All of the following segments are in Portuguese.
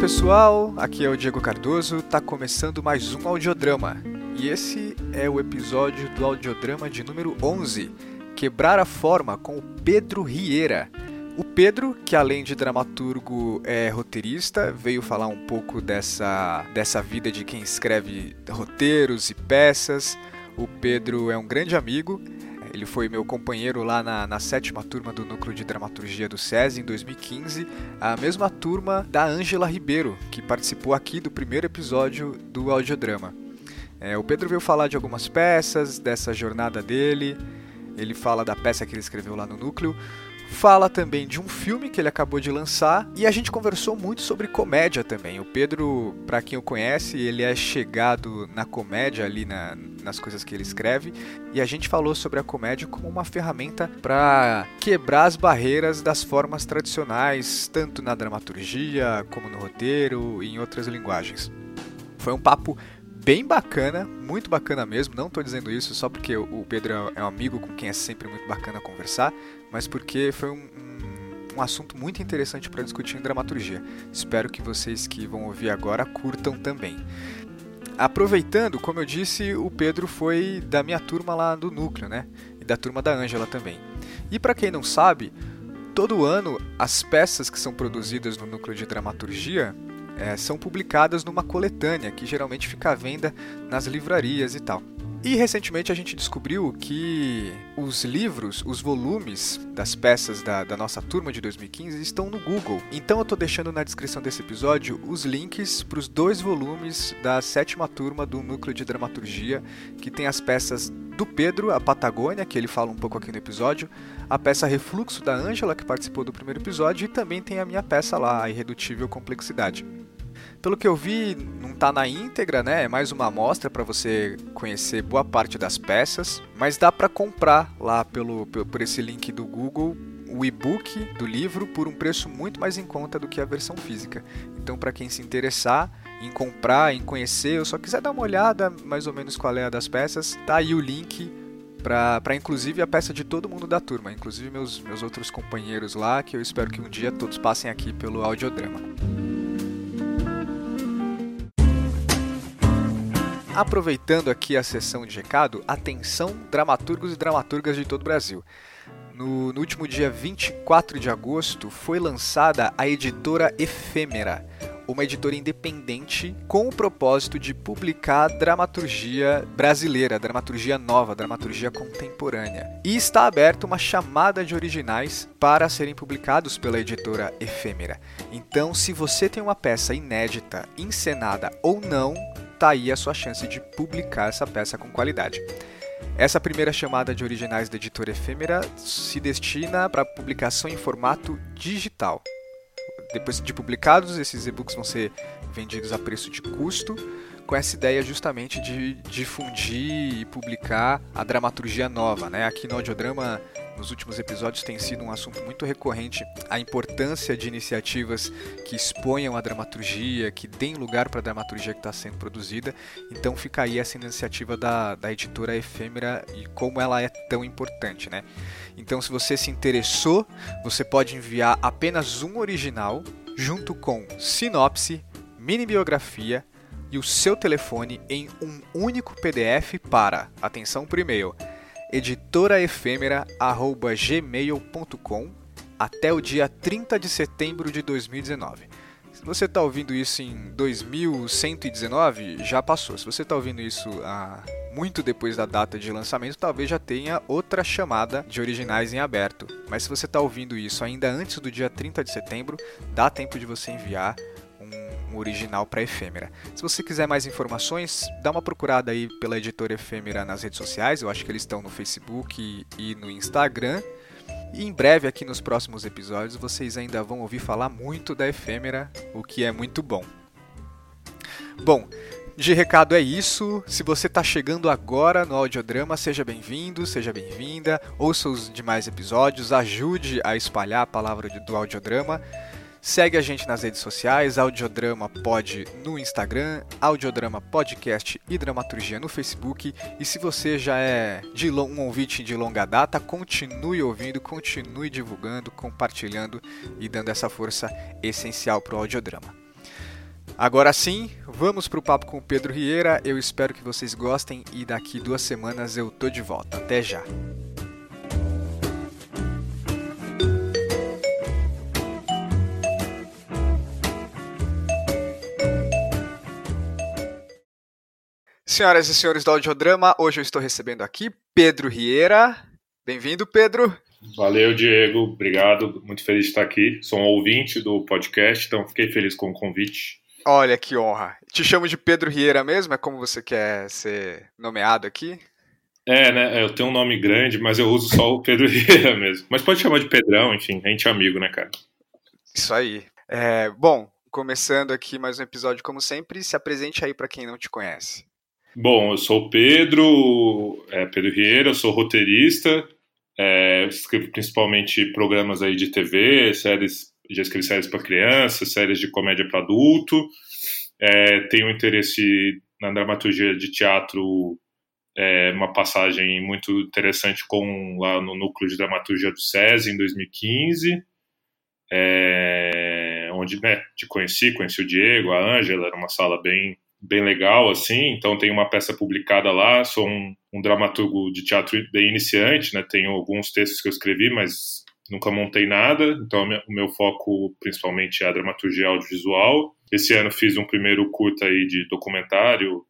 pessoal, aqui é o Diego Cardoso, tá começando mais um audiodrama. E esse é o episódio do audiodrama de número 11, Quebrar a Forma, com o Pedro Rieira. O Pedro, que além de dramaturgo é roteirista, veio falar um pouco dessa, dessa vida de quem escreve roteiros e peças. O Pedro é um grande amigo, ele foi meu companheiro lá na, na, sétima turma do Núcleo de Dramaturgia do SESI em 2015, a mesma turma da Ângela Ribeiro, que participou aqui do primeiro episódio do audiodrama. É, o Pedro veio falar de algumas peças, dessa jornada dele, ele fala da peça que ele escreveu lá no Núcleo, fala também de um filme que ele acabou de lançar e a gente conversou muito sobre comédia também. O Pedro, para quem o conhece, ele é chegado na comédia ali na, nas coisas que ele escreve e a gente falou sobre a comédia como uma ferramenta para quebrar as barreiras das formas tradicionais, tanto na dramaturgia como no roteiro e em outras linguagens. Foi um papo bem bacana, muito bacana mesmo. Não estou dizendo isso só porque o Pedro é um amigo com quem é sempre muito bacana conversar, mas porque foi um, um, um assunto muito interessante para discutir em dramaturgia. Espero que vocês que vão ouvir agora curtam também. Aproveitando, como eu disse, o Pedro foi da minha turma lá do núcleo, né? E da turma da Ângela também. E para quem não sabe, todo ano as peças que são produzidas no núcleo de dramaturgia é, são publicadas numa coletânea que geralmente fica à venda nas livrarias e tal. E recentemente a gente descobriu que os livros, os volumes das peças da, da nossa turma de 2015 estão no Google. Então eu estou deixando na descrição desse episódio os links para os dois volumes da sétima turma do Núcleo de Dramaturgia, que tem as peças do Pedro, a Patagônia, que ele fala um pouco aqui no episódio, a peça Refluxo da Ângela, que participou do primeiro episódio, e também tem a minha peça lá, a Irredutível Complexidade. Pelo que eu vi, não está na íntegra, né? É mais uma amostra para você conhecer boa parte das peças, mas dá para comprar lá pelo, por esse link do Google o e-book do livro por um preço muito mais em conta do que a versão física. Então, para quem se interessar em comprar, em conhecer, ou só quiser dar uma olhada mais ou menos qual é a das peças, tá aí o link para inclusive a peça de todo mundo da turma, inclusive meus, meus outros companheiros lá, que eu espero que um dia todos passem aqui pelo audiodrama. Aproveitando aqui a sessão de recado, atenção dramaturgos e dramaturgas de todo o Brasil. No, no, último dia 24 de agosto foi lançada a editora Efêmera, uma editora independente com o propósito de publicar dramaturgia brasileira, dramaturgia nova, dramaturgia contemporânea. E está aberta uma chamada de originais para serem publicados pela editora Efêmera. Então, se você tem uma peça inédita, encenada ou não, tá aí a sua chance de publicar essa peça com qualidade. Essa primeira chamada de originais da editora Efêmera se destina para publicação em formato digital. Depois de publicados, esses e-books vão ser vendidos a preço de custo, com essa ideia justamente de difundir e publicar a dramaturgia nova. Né? Aqui no Audiodrama nos últimos episódios tem sido um assunto muito recorrente a importância de iniciativas que exponham a dramaturgia, que deem lugar para a dramaturgia que está sendo produzida. Então fica aí essa iniciativa da, da editora Efêmera e como ela é tão importante, né? Então se você se interessou, você pode enviar apenas um original junto com sinopse, mini biografia e o seu telefone em um único PDF para, atenção por e-mail, editoraefêmera.gmail.com até o dia 30 de setembro de 2019. Se você está ouvindo isso em 2119, já passou. Se você está ouvindo isso ah, muito depois da data de lançamento, talvez já tenha outra chamada de originais em aberto. Mas se você está ouvindo isso ainda antes do dia 30 de setembro, dá tempo de você enviar um original para Efêmera. Se você quiser mais informações, dá uma procurada aí pela editora Efêmera nas redes sociais. Eu acho que eles estão no Facebook e no Instagram. E em breve, aqui nos próximos episódios, vocês ainda vão ouvir falar muito da Efêmera, o que é muito bom. Bom, de recado é isso. Se você está chegando agora no audiodrama, seja bem-vindo, seja bem-vinda. Ouça os demais episódios, ajude a espalhar a palavra do audiodrama. Segue a gente nas redes sociais, Audiodrama Pod no Instagram, Audiodrama Podcast e Dramaturgia no Facebook. E se você já é de um ouvinte de longa data, continue ouvindo, continue divulgando, compartilhando e dando essa força essencial para o audiodrama. Agora sim, vamos para o papo com o Pedro Rieira. Eu espero que vocês gostem e daqui duas semanas eu tô de volta. Até já! Senhoras e senhores do Audiodrama, hoje eu estou recebendo aqui Pedro Rieira. Bem-vindo, Pedro. Valeu, Diego. Obrigado. Muito feliz de estar aqui. Sou um ouvinte do podcast, então fiquei feliz com o convite. Olha que honra. Te chamo de Pedro Rieira mesmo? É como você quer ser nomeado aqui? É, né? Eu tenho um nome grande, mas eu uso só o Pedro Rieira mesmo. Mas pode chamar de Pedrão, enfim, a gente é amigo, né, cara? Isso aí. É, bom, começando aqui mais um episódio como sempre, se apresente aí para quem não te conhece. Bom, eu sou o Pedro, é, Pedro Rieira, eu sou roteirista, é, escrevo principalmente programas aí de TV, séries, já escrevi séries para crianças, séries de comédia para adulto, é, tenho interesse na dramaturgia de teatro, é, uma passagem muito interessante com lá no núcleo de dramaturgia do SESI em 2015, é, onde né, te conheci, conheci o Diego, a Ângela, era uma sala bem bem legal, assim, então tem uma peça publicada lá, sou um, um dramaturgo de teatro bem iniciante, né, tenho alguns textos que eu escrevi, mas nunca montei nada, então o meu foco principalmente é a dramaturgia audiovisual. Esse ano fiz um primeiro curta aí de documentário,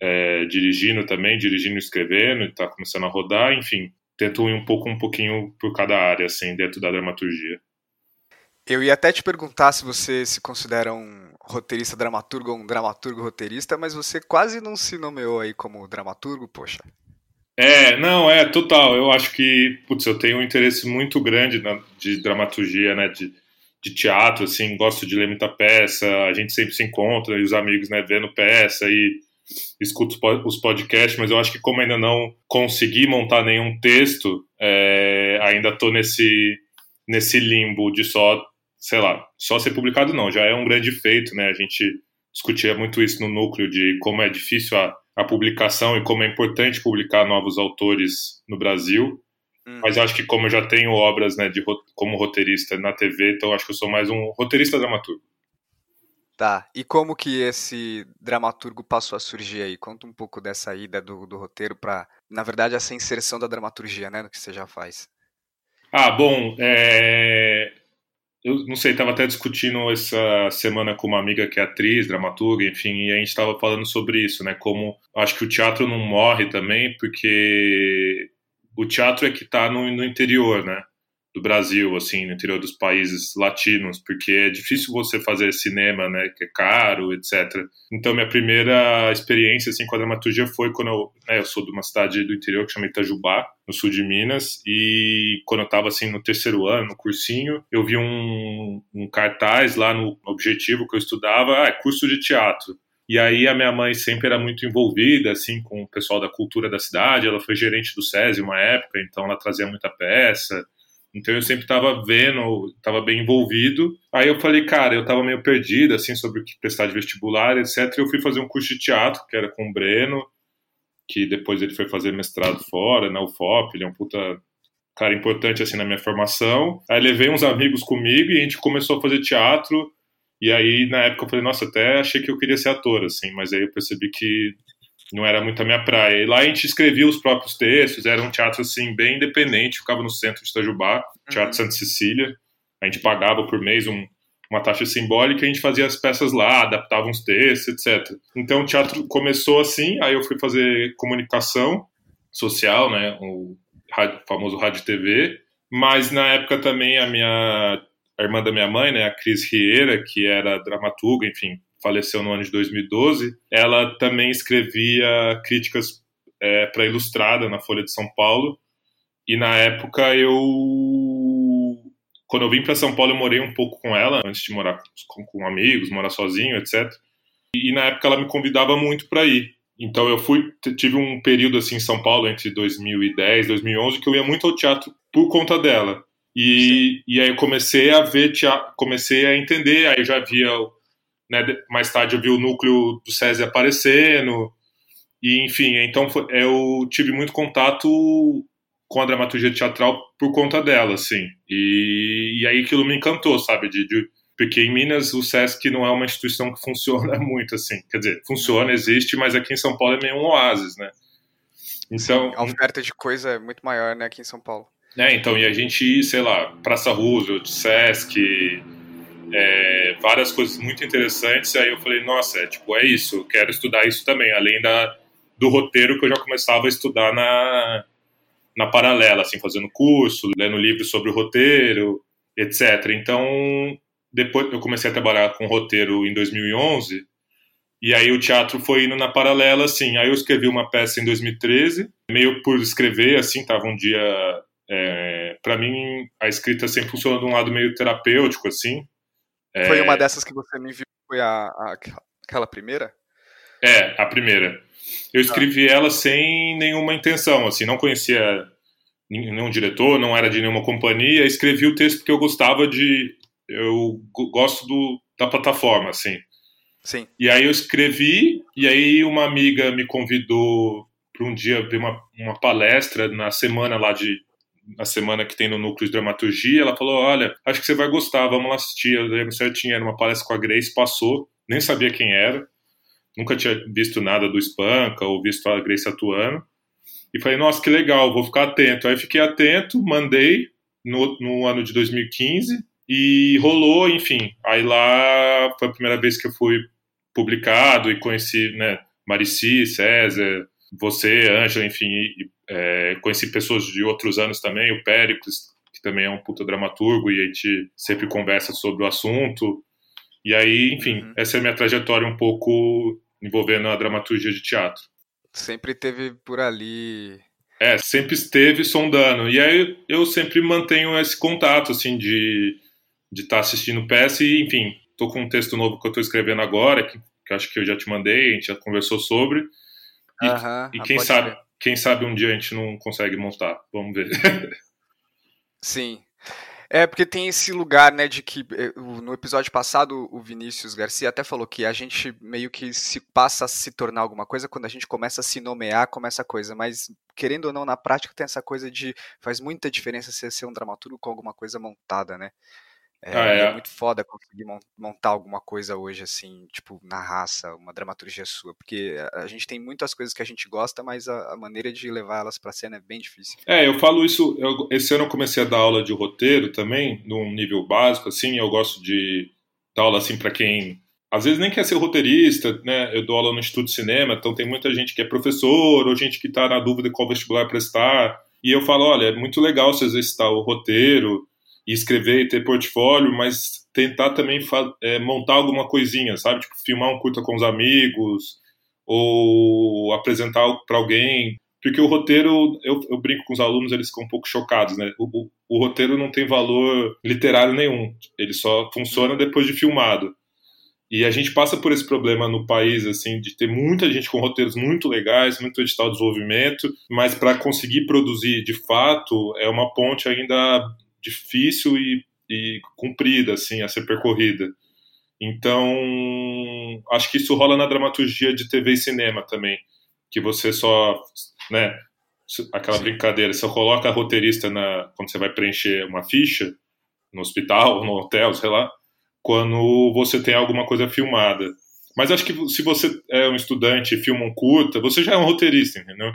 é, dirigindo também, dirigindo e escrevendo, está começando a rodar, enfim, tento ir um pouco, um pouquinho por cada área, assim, dentro da dramaturgia. Eu ia até te perguntar se você se considera um roteirista dramaturgo ou um dramaturgo roteirista, mas você quase não se nomeou aí como dramaturgo, poxa. É, não, é, total. Eu acho que, putz, eu tenho um interesse muito grande na, de dramaturgia, né, de, de teatro, assim, gosto de ler muita peça, a gente sempre se encontra, e os amigos, né, vendo peça e escuto os podcasts, mas eu acho que como ainda não consegui montar nenhum texto, é, ainda tô nesse, nesse limbo de só sei lá, só ser publicado não, já é um grande feito, né? A gente discutia muito isso no núcleo de como é difícil a, a publicação e como é importante publicar novos autores no Brasil. Hum. Mas eu acho que como eu já tenho obras, né, de, como roteirista na TV, então acho que eu sou mais um roteirista dramaturgo. Tá, e como que esse dramaturgo passou a surgir aí? Conta um pouco dessa ida do, do roteiro para, na verdade, essa inserção da dramaturgia, né, no que você já faz. Ah, bom, é eu não sei, estava até discutindo essa semana com uma amiga que é atriz, dramaturga, enfim, e a gente estava falando sobre isso, né? Como acho que o teatro não morre também, porque o teatro é que está no, no interior, né? Do Brasil, assim, no interior dos países latinos, porque é difícil você fazer cinema, né, que é caro, etc. Então, minha primeira experiência, assim, com a dramaturgia foi quando eu, né, eu sou de uma cidade do interior que chama Itajubá, no sul de Minas, e quando eu estava, assim, no terceiro ano, no cursinho, eu vi um, um cartaz lá no objetivo que eu estudava, ah, é curso de teatro. E aí a minha mãe sempre era muito envolvida, assim, com o pessoal da cultura da cidade, ela foi gerente do SESI uma época, então ela trazia muita peça, então eu sempre estava vendo, estava bem envolvido. Aí eu falei, cara, eu estava meio perdido, assim, sobre o que prestar de vestibular, etc. E eu fui fazer um curso de teatro, que era com o Breno, que depois ele foi fazer mestrado fora, na UFOP, ele é um puta cara importante, assim, na minha formação. Aí levei uns amigos comigo e a gente começou a fazer teatro. E aí, na época, eu falei, nossa, até achei que eu queria ser ator, assim, mas aí eu percebi que não era muito a minha praia. E lá a gente escrevia os próprios textos, era um teatro assim bem independente, ficava no centro de Itajubá, Teatro uhum. Santa Cecília. A gente pagava por mês um, uma taxa simbólica, e a gente fazia as peças lá, adaptava uns textos, etc. Então o teatro começou assim, aí eu fui fazer comunicação social, né, o famoso rádio TV, mas na época também a minha a irmã da minha mãe, né, a Cris Rieira, que era dramaturga, enfim, faleceu no ano de 2012, ela também escrevia críticas é, para Ilustrada na Folha de São Paulo. E na época eu. Quando eu vim para São Paulo, eu morei um pouco com ela, antes de morar com, com amigos, morar sozinho, etc. E, e na época ela me convidava muito para ir. Então eu fui, tive um período assim em São Paulo entre 2010 e 2011 que eu ia muito ao teatro por conta dela. E, e aí eu comecei a ver teatro, comecei a entender, aí eu já via né, mais tarde eu vi o núcleo do SESI aparecendo, e enfim, então eu tive muito contato com a dramaturgia teatral por conta dela, assim, e, e aí aquilo me encantou, sabe, de, de Porque em Minas o SESC não é uma instituição que funciona muito assim. Quer dizer, funciona, existe, mas aqui em São Paulo é meio um oásis, né? Então, Sim, a oferta de coisa é muito maior, né, aqui em São Paulo. É, então, e a gente sei lá, Praça Roosevelt, Sesc, é, várias coisas muito interessantes. Aí eu falei, nossa, é, tipo, é isso, eu quero estudar isso também, além da, do roteiro que eu já começava a estudar na, na paralela, assim, fazendo curso, lendo livros sobre o roteiro, etc. Então, depois eu comecei a trabalhar com roteiro em 2011, e aí o teatro foi indo na paralela, assim. Aí eu escrevi uma peça em 2013, meio por escrever, assim, tava um dia. É, para mim, a escrita sempre funciona de um lado meio terapêutico, assim. É... Foi uma dessas que você me viu, foi a, a, aquela primeira? É, a primeira. Eu escrevi ah. ela sem nenhuma intenção, assim, não conhecia nenhum diretor, não era de nenhuma companhia, escrevi o texto porque eu gostava de. Eu gosto do, da plataforma, assim. Sim. E aí eu escrevi, e aí uma amiga me convidou para um dia ver uma, uma palestra na semana lá de. Na semana que tem no núcleo de dramaturgia, ela falou: Olha, acho que você vai gostar, vamos lá assistir. Eu lembro certinho, era uma palestra com a Grace, passou, nem sabia quem era, nunca tinha visto nada do Spanca ou visto a Grace atuando. E falei, nossa, que legal, vou ficar atento. Aí fiquei atento, mandei no, no ano de 2015 e rolou, enfim. Aí lá foi a primeira vez que eu fui publicado e conheci, né, Marici, César, você, Ângela, enfim, é, conheci pessoas de outros anos também, o Péricles, que também é um puta dramaturgo, e a gente sempre conversa sobre o assunto. E aí, enfim, uhum. essa é a minha trajetória um pouco envolvendo a dramaturgia de teatro. Sempre teve por ali. É, sempre esteve sondando. E aí eu sempre mantenho esse contato, assim, de de estar tá assistindo peça e, enfim, tô com um texto novo que eu estou escrevendo agora, que, que acho que eu já te mandei, a gente já conversou sobre. E, e quem sabe, quem sabe um dia a gente não consegue montar. Vamos ver. Sim. É, porque tem esse lugar, né, de que eh, no episódio passado o Vinícius Garcia até falou que a gente meio que se passa a se tornar alguma coisa quando a gente começa a se nomear como essa coisa, mas querendo ou não, na prática tem essa coisa de faz muita diferença você ser um dramaturgo com alguma coisa montada, né? É, ah, é. é. muito foda conseguir montar alguma coisa hoje, assim, tipo, na raça, uma dramaturgia sua, porque a gente tem muitas coisas que a gente gosta, mas a, a maneira de levar elas pra cena é bem difícil. É, eu falo isso, eu, esse ano eu comecei a dar aula de roteiro também, num nível básico, assim, eu gosto de dar aula, assim, para quem às vezes nem quer ser roteirista, né? Eu dou aula no Instituto de Cinema, então tem muita gente que é professor ou gente que está na dúvida qual vestibular prestar. E eu falo, olha, é muito legal você exercitar o roteiro, e escrever e ter portfólio, mas tentar também é, montar alguma coisinha, sabe? Tipo, filmar um curta com os amigos ou apresentar para alguém. Porque o roteiro, eu, eu, brinco com os alunos, eles ficam um pouco chocados, né? O, o, o roteiro não tem valor literário nenhum, ele só funciona depois de filmado. E a gente passa por esse problema no país, assim, de ter muita gente com roteiros muito legais, muito edital de desenvolvimento, mas para conseguir produzir de fato é uma ponte ainda difícil e, e comprida assim a ser percorrida. Então, acho que isso rola na dramaturgia de TV e cinema também, que você só, né, aquela Sim. brincadeira, você coloca a roteirista na quando você vai preencher uma ficha no hospital, no hotel, sei lá, quando você tem alguma coisa filmada. Mas acho que se você é um estudante e filma um curta, você já é um roteirista, entendeu?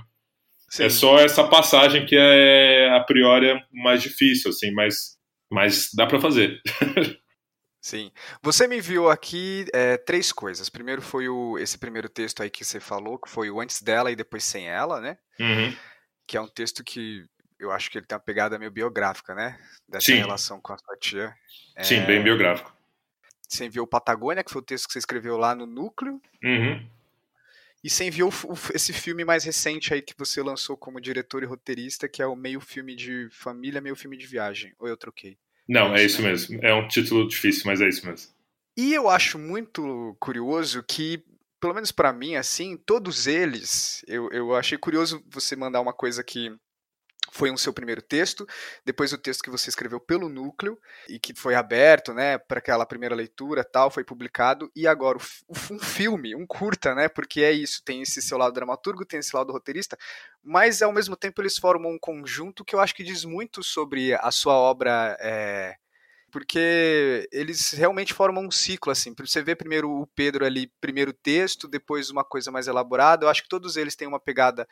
Sim. É só essa passagem que é a priori é mais difícil, assim, mas, mas dá para fazer. Sim. Você me viu aqui é, três coisas. Primeiro foi o, esse primeiro texto aí que você falou, que foi o antes dela e depois sem ela, né? Uhum. Que é um texto que eu acho que ele tem uma pegada meio biográfica, né? Dessa Sim. relação com a sua tia. Sim, é... bem biográfico. Você enviou Patagônia, que foi o texto que você escreveu lá no núcleo. Uhum. E você enviou esse filme mais recente aí que você lançou como diretor e roteirista, que é o meio filme de família, meio filme de viagem. Ou eu troquei? Não, é, é isso, né? mesmo. É um título difícil, mas é isso mesmo. E eu acho muito curioso que, pelo menos para mim, assim, todos eles, eu, eu achei curioso você mandar uma coisa que foi um seu primeiro texto, depois o texto que você escreveu pelo núcleo e que foi aberto, né, para aquela primeira leitura, tal, foi publicado e agora um filme, um curta, né, porque é isso, tem esse seu lado dramaturgo, tem esse lado roteirista, mas ao mesmo tempo eles formam um conjunto que eu acho que diz muito sobre a sua obra é, porque eles realmente formam um ciclo, assim. Você vê primeiro o Pedro ali, primeiro texto, depois uma coisa mais elaborada. Eu acho que todos eles têm uma pegada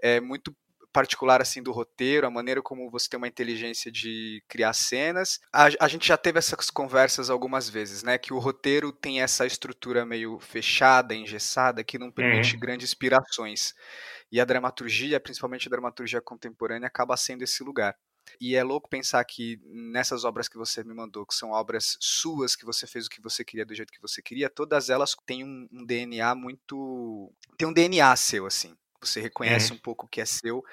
é, muito particular assim do roteiro, a maneira como você tem uma inteligência de criar cenas. A, a, gente já teve essas conversas algumas vezes, né? Que o roteiro tem essa estrutura meio fechada, engessada, que não permite uhum. grandes inspirações. E a dramaturgia, principalmente a dramaturgia contemporânea, acaba sendo esse lugar. E é louco pensar que nessas obras que você me mandou, que são obras suas, que você fez o que você queria do jeito que você queria, todas elas têm um, um DNA muito. tem um DNA seu, assim. Você reconhece uhum. um pouco o que é seu,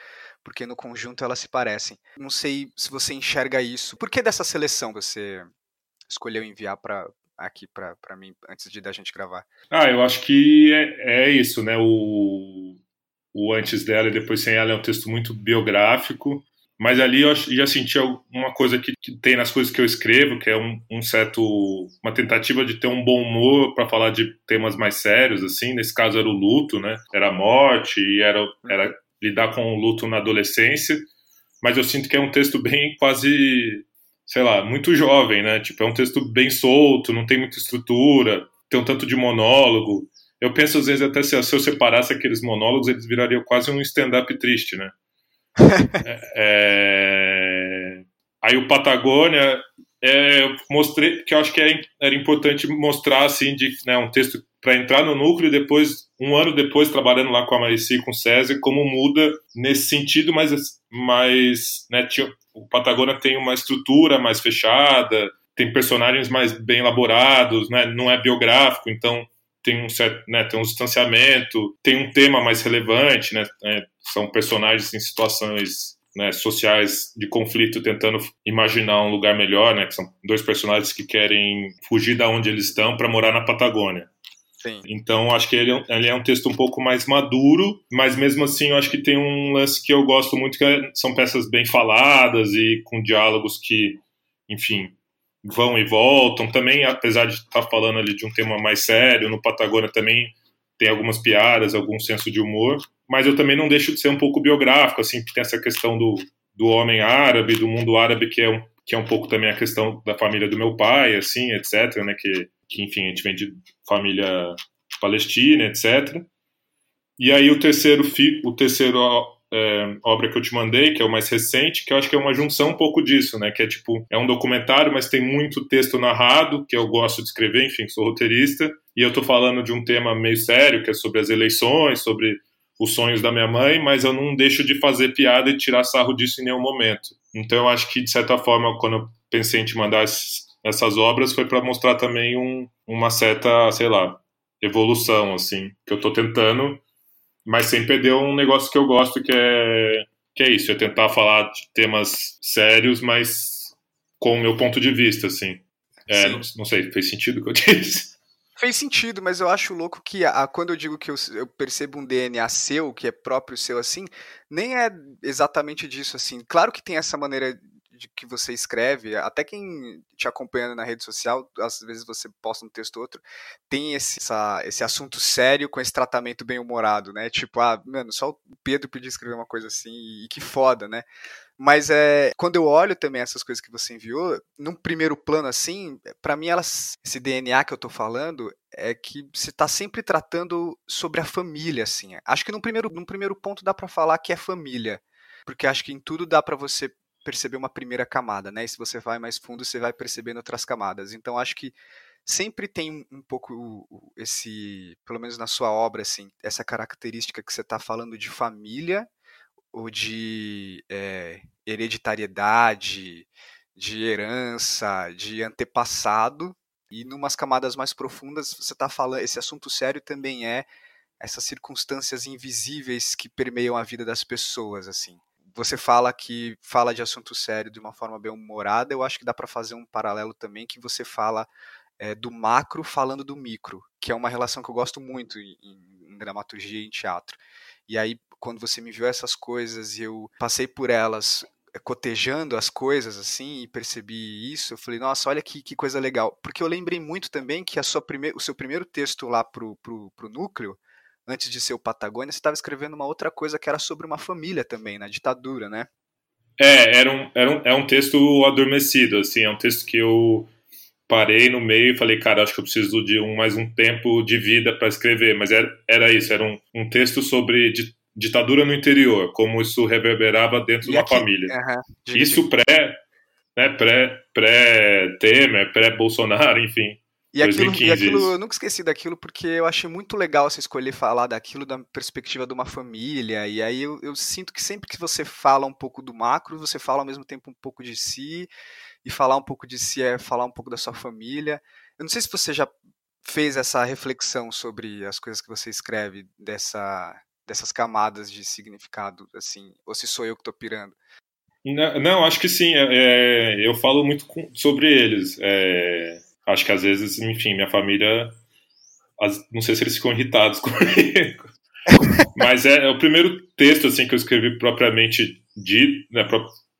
porque no conjunto elas se parecem. Não sei se você enxerga isso. Por que dessa seleção você escolheu enviar para aqui para mim antes de da gente gravar? Ah, eu acho que é, é isso, né? O, o antes dela e depois sem ela é um texto muito biográfico. Mas ali eu já senti uma coisa que, tem nas coisas que eu escrevo, que é um, um certo uma tentativa de ter um bom humor para falar de temas mais sérios, assim. Nesse caso era o luto, né? Era a morte e era, era lidar com o luto na adolescência. Mas eu sinto que é um texto bem quase, sei lá, muito jovem, né? Tipo, é um texto bem solto, não tem muita estrutura, tem um tanto de monólogo. Eu penso às vezes até se, se eu separasse aqueles monólogos, eles virariam quase um stand-up triste, né? É... Aí o Patagônia, é, eu mostrei que eu acho que era, era importante mostrar assim de né, um texto para entrar no núcleo e depois um ano depois trabalhando lá com a Marici com o César como muda nesse sentido mas mas né, tinha, o Patagônia tem uma estrutura mais fechada tem personagens mais bem elaborados né, não é biográfico então tem um certo, né, tem um distanciamento, tem um tema mais relevante, né, é, são personagens em situações né, sociais de conflito tentando imaginar um lugar melhor, né, que são dois personagens que querem fugir da onde eles estão para morar na Patagônia. Sim. Então, acho que ele, é ele, é um texto um pouco mais maduro, mas mesmo assim, eu acho que tem um lance que eu gosto muito, que é, são peças bem faladas e com diálogos que, enfim, vão e voltam. Também, apesar de estar tá falando ali de um tema mais sério, no Patagônia também tem algumas piadas, algum senso de humor. Mas eu também não deixo de ser um pouco biográfico, assim, porque tem essa questão do, do homem árabe, do mundo árabe, que é um, que é um pouco também a questão da família do meu pai, assim, etc., né, que, que enfim, a gente vem de família palestina, etc. E aí o terceiro, o terceiro é, obra que eu te mandei, que é o mais recente, que eu acho que é uma junção um pouco disso, né? Que é tipo, é um documentário, mas tem muito texto narrado, que eu gosto de escrever, enfim, sou roteirista, e eu tô falando de um tema meio sério, que é sobre as eleições, sobre os sonhos da minha mãe, mas eu não deixo de fazer piada e tirar sarro disso em nenhum momento. Então eu acho que, de certa forma, quando eu pensei em te mandar essas obras, foi para mostrar também um, uma certa, sei lá, evolução, assim, que eu tô tentando mas sem perder um negócio que eu gosto, que é, que é isso, é tentar falar de temas sérios, mas com o meu ponto de vista, assim. É, não, não, sei, fez sentido o que eu disse? Fez sentido, mas eu acho louco que a, quando eu digo que eu, eu, percebo um DNA seu, que é próprio seu assim, nem é exatamente disso assim. Claro que tem essa maneira de que você escreve, até quem te acompanha na rede social, às vezes você posta um texto ou outro, tem esse, essa, esse assunto sério com esse tratamento bem humorado, né? Tipo, ah, mano, só o Pedro podia escrever uma coisa assim, e que foda, né? Mas é, quando eu olho também essas coisas que você enviou, num primeiro plano assim, para mim elas, esse DNA que eu tô falando é que você tá sempre tratando sobre a família, assim. Acho que num primeiro, num primeiro ponto dá para falar que é família, porque acho que em tudo dá para você perceber uma primeira camada, né? E se você vai mais fundo, você vai percebendo outras camadas. Então acho que sempre tem um pouco esse, pelo menos na sua obra, assim, essa característica que você está falando de família ou de é, hereditariedade, de herança, de antepassado. E numas camadas mais profundas, você está falando, esse assunto sério também é essas circunstâncias invisíveis que permeiam a vida das pessoas, assim você fala que fala de assunto sério de uma forma bem humorada, eu acho que dá para fazer um paralelo também que você fala é, do macro falando do micro, que é uma relação que eu gosto muito em, em dramaturgia e em teatro. E aí, quando você me viu essas coisas e eu passei por elas eh, cotejando as coisas assim e percebi isso, eu falei, nossa, olha que, que coisa legal. Porque eu lembrei muito também que a sua prime o seu primeiro texto lá pro, pro, pro núcleo antes de ser o Patagônia, você estava escrevendo uma outra coisa que era sobre uma família também, na ditadura, né? É, era um, era um, é um texto adormecido, assim, é um texto que eu parei no meio e falei, cara, acho que eu preciso de um, mais um tempo de vida para escrever, mas era, era isso, era um, um texto sobre ditadura no interior, como isso reverberava dentro e de uma aqui, família. Uh -huh, isso pré, né, pré, pré-Temer, pré-Bolsonaro, enfim. E aquilo, e aquilo, eu nunca esqueci daquilo porque eu achei muito legal você escolher falar daquilo da perspectiva de uma família. E aí eu, eu, sinto que sempre que você fala um pouco do macro, você fala ao mesmo tempo um pouco de si. E falar um pouco de si é falar um pouco da sua família. Eu não sei se você já fez essa reflexão sobre as coisas que você escreve, dessa, dessas camadas de significado, assim, ou se sou eu que estou pirando. Não, não, acho que sim. É, é eu falo muito com, sobre eles. É, acho que às vezes, enfim, minha família, as, não sei se eles ficam irritados comigo, mas é, é, o primeiro texto assim que eu escrevi propriamente de, né,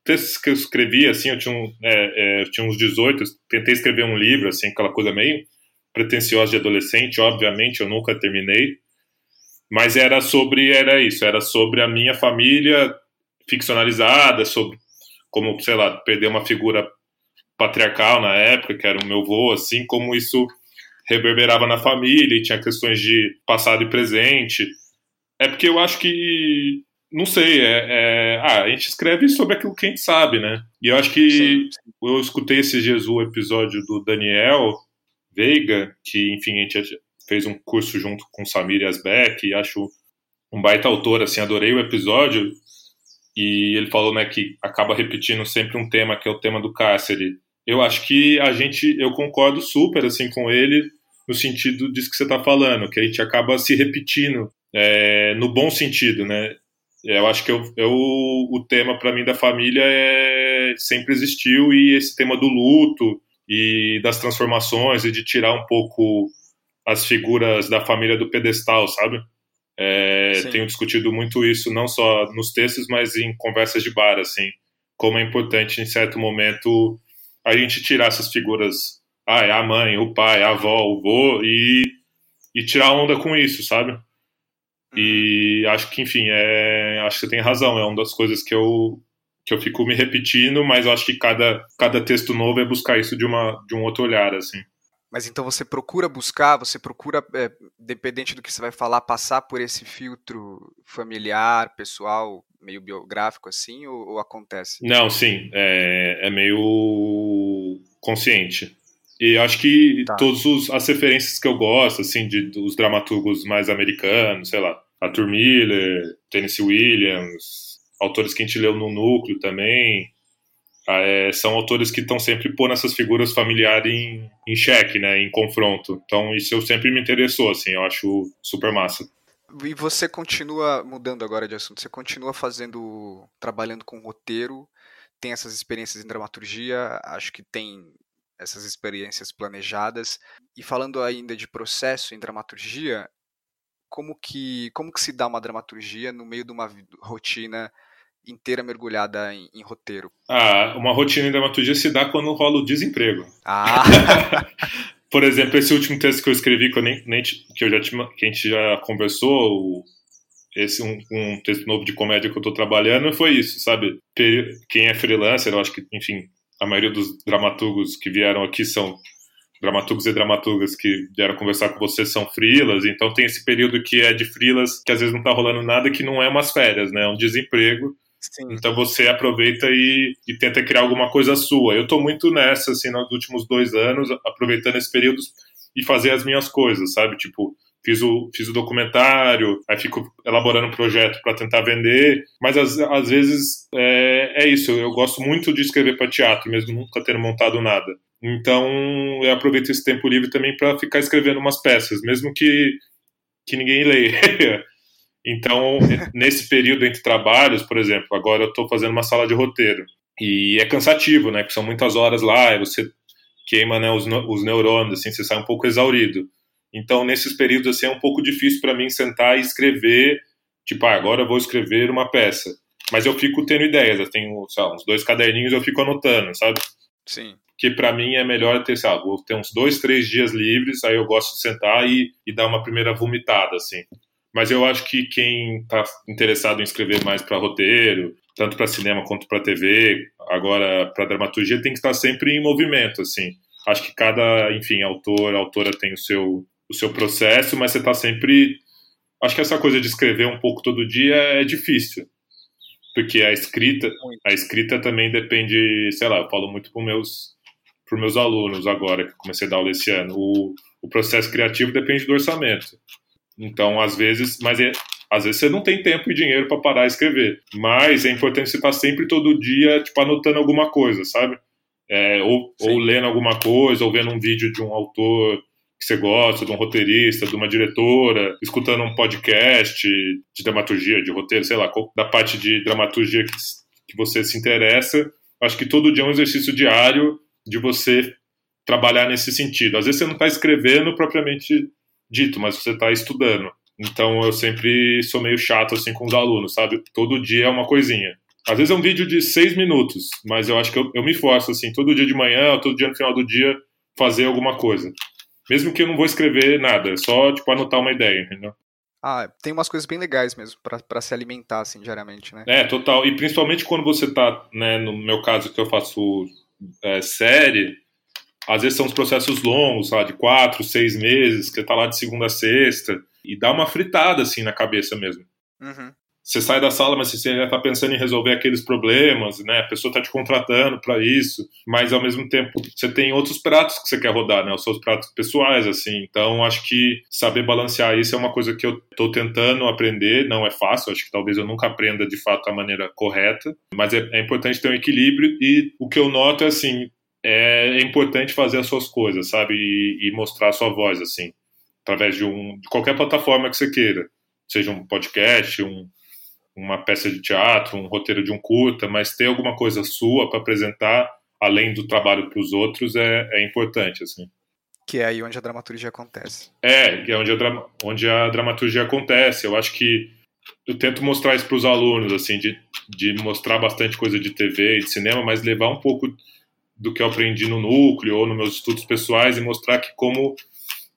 textos que eu escrevi assim, eu tinha, um, é, é, eu tinha uns 18, tentei escrever um livro assim, aquela coisa meio pretensiosa de adolescente, obviamente eu nunca terminei, mas era sobre era isso, era sobre a minha família ficcionalizada, sobre como, sei lá, perder uma figura patriarcal na época, que era o meu avô, assim, como isso reverberava na família e tinha questões de passado e presente. É porque eu acho que, não sei, é, é ah, a gente escreve sobre aquilo que a gente sabe, né? E eu acho que sim, sim. eu escutei esses dias o episódio do Daniel Veiga, que, enfim, a gente fez um curso junto com Samir Asbeck, e acho um baita autor, assim, adorei o episódio, e ele falou, né, que acaba repetindo sempre um tema, que é o tema do cárcere, eu acho que a gente, eu concordo super assim com ele no sentido disso que você está falando, que a gente acaba se repetindo é, no bom sentido, né? Eu acho que eu, eu o tema para mim da família é, sempre existiu e esse tema do luto e das transformações e de tirar um pouco as figuras da família do pedestal, sabe? É, tenho discutido muito isso não só nos textos, mas em conversas de bar, assim, como é importante em certo momento a gente tirar essas figuras, ah, é a mãe, o pai, a avó, o vô, e, e tirar onda com isso, sabe? E uhum. acho que, enfim, é, acho que você tem razão, é uma das coisas que eu, que eu fico me repetindo, mas acho que cada, cada texto novo é buscar isso de, uma, de um outro olhar, assim. Mas então você procura buscar, você procura, é, dependente do que você vai falar, passar por esse filtro familiar, pessoal, meio biográfico assim, ou, ou acontece? Não, sim, é, é meio consciente. E acho que tá. todas as referências que eu gosto, assim, de, dos dramaturgos mais americanos, sei lá, Arthur Miller, Tennessee Williams, autores que a gente leu no núcleo também, é, são autores que estão sempre pondo essas figuras familiares em, em xeque, né, em confronto. Então isso sempre me interessou, assim, eu acho super massa. E você continua mudando agora de assunto, você continua fazendo, trabalhando com roteiro, tem essas experiências em dramaturgia, acho que tem essas experiências planejadas. E falando ainda de processo em dramaturgia, como que, como que se dá uma dramaturgia no meio de uma rotina inteira mergulhada em, em, roteiro? Ah, uma rotina em dramaturgia se dá quando rola o desemprego. Ah! Por exemplo, esse último texto que eu escrevi, que, eu nem, nem, que, eu já tinha, que a gente já conversou, esse um, um, texto novo de comédia que eu estou trabalhando, foi isso, sabe? Quem é freelancer, eu acho que, enfim, a maioria dos dramaturgos que vieram aqui são dramaturgos e dramaturgas que vieram conversar com você são frilas, então tem esse período que é de frilas, que às vezes não está rolando nada, que não é umas férias, né? É um desemprego Sim. Então você aproveita e, e, tenta criar alguma coisa sua. Eu estou muito nessa, assim, nos últimos dois anos, aproveitando esse período e fazer as minhas coisas, sabe? Tipo, fiz o, fiz o documentário, aí fico elaborando um projeto para tentar vender, mas às, às vezes é, é isso, eu gosto muito de escrever para teatro, mesmo nunca ter montado nada. Então eu aproveito esse tempo livre também para ficar escrevendo umas peças, mesmo que, que ninguém leia. Então, nesse período entre trabalhos, por exemplo, agora eu estou fazendo uma sala de roteiro. E é cansativo, né? Porque são muitas horas lá e você queima né, os, os neurônios, assim, você sai um pouco exaurido. Então, nesses períodos, assim, é um pouco difícil para mim sentar e escrever, tipo, ah, agora eu vou escrever uma peça. Mas eu fico tendo ideias, eu tenho, sei lá, uns dois caderninhos eu fico anotando, sabe? Sim. Que para mim é melhor ter, sei lá, vou ter uns dois, três dias livres, aí eu gosto de sentar e, e dar uma primeira vomitada, assim. Mas eu acho que quem está interessado em escrever mais para roteiro, tanto para cinema quanto para TV, agora para dramaturgia, tem que estar sempre em movimento, assim. Acho que cada, enfim, autor, autora tem o seu, o seu processo, mas você está sempre. Acho que essa coisa de escrever um pouco todo dia é difícil, porque a escrita, a escrita também depende, sei lá, eu falo muito para meus para meus alunos agora que comecei a dar aula esse ano. O, o processo criativo depende do orçamento. Então, às vezes, mas é, às vezes você não tem tempo e dinheiro para parar e escrever. Mas é importante você estar sempre todo dia, tipo, anotando alguma coisa, sabe? É, ou, ou lendo alguma coisa, ou vendo um vídeo de um autor que você gosta, de um roteirista, de uma diretora, escutando um podcast de dramaturgia, de roteiro, sei lá, da parte de dramaturgia que, que você se interessa. Acho que todo dia é um exercício diário de você trabalhar nesse sentido. Às vezes você não está escrevendo propriamente dito, mas você está estudando. Então eu sempre sou meio chato assim com os alunos, sabe? Todo dia é uma coisinha. Às vezes é um vídeo de seis minutos, mas eu acho que eu, eu me forço assim, todo dia de manhã, todo dia no final do dia, fazer alguma coisa. Mesmo que eu não vou escrever nada, é só tipo anotar uma ideia, entendeu? Ah, tem umas coisas bem legais mesmo para se alimentar assim diariamente, né? É, total. E principalmente quando você tá, né, no meu caso que eu faço é, série, às vezes são os processos longos, lá de quatro, seis meses, que tá lá de segunda a sexta e dá uma fritada assim na cabeça mesmo. Uhum. Você sai da sala, mas você já está pensando em resolver aqueles problemas, né? A pessoa está te contratando para isso, mas ao mesmo tempo você tem outros pratos que você quer rodar, né? Os seus pratos pessoais, assim. Então, acho que saber balancear isso é uma coisa que eu estou tentando aprender. Não é fácil, acho que talvez eu nunca aprenda de fato da maneira correta, mas é, é importante ter um equilíbrio. E o que eu noto é assim: é, é importante fazer as suas coisas, sabe? E, e mostrar a sua voz, assim através de, um, de qualquer plataforma que você queira, seja um podcast, um, uma peça de teatro, um roteiro de um curta, mas ter alguma coisa sua para apresentar, além do trabalho para os outros, é, é importante, assim. Que é aí onde a dramaturgia acontece. É, que é onde a, onde a dramaturgia acontece. Eu acho que eu tento mostrar isso para os alunos, assim, de, de mostrar bastante coisa de TV e de cinema, mas levar um pouco do que eu aprendi no núcleo ou nos meus estudos pessoais e mostrar que como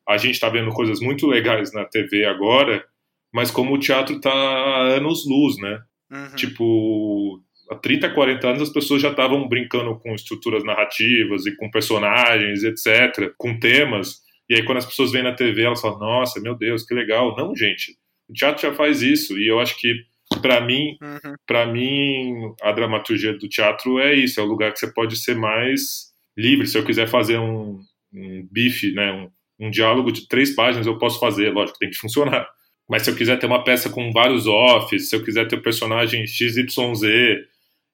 a gente está vendo coisas muito legais na TV agora, mas como o teatro está há anos luz, né? Uhum. Tipo, há 30, 40 anos as pessoas já estavam brincando com estruturas narrativas e com personagens, etc., com temas. E aí quando as pessoas vêm na TV, elas falam: "Nossa, meu Deus, que legal". Não, gente. O teatro já faz isso e eu acho que para mim, uhum. para mim a dramaturgia do teatro é isso, é o lugar que você pode ser mais livre. Se eu quiser fazer um, um bife, né, um, um diálogo de três páginas eu posso fazer, lógico, tem que funcionar. Mas se eu quiser ter uma peça com vários offs, se eu quiser ter o personagem XYZ,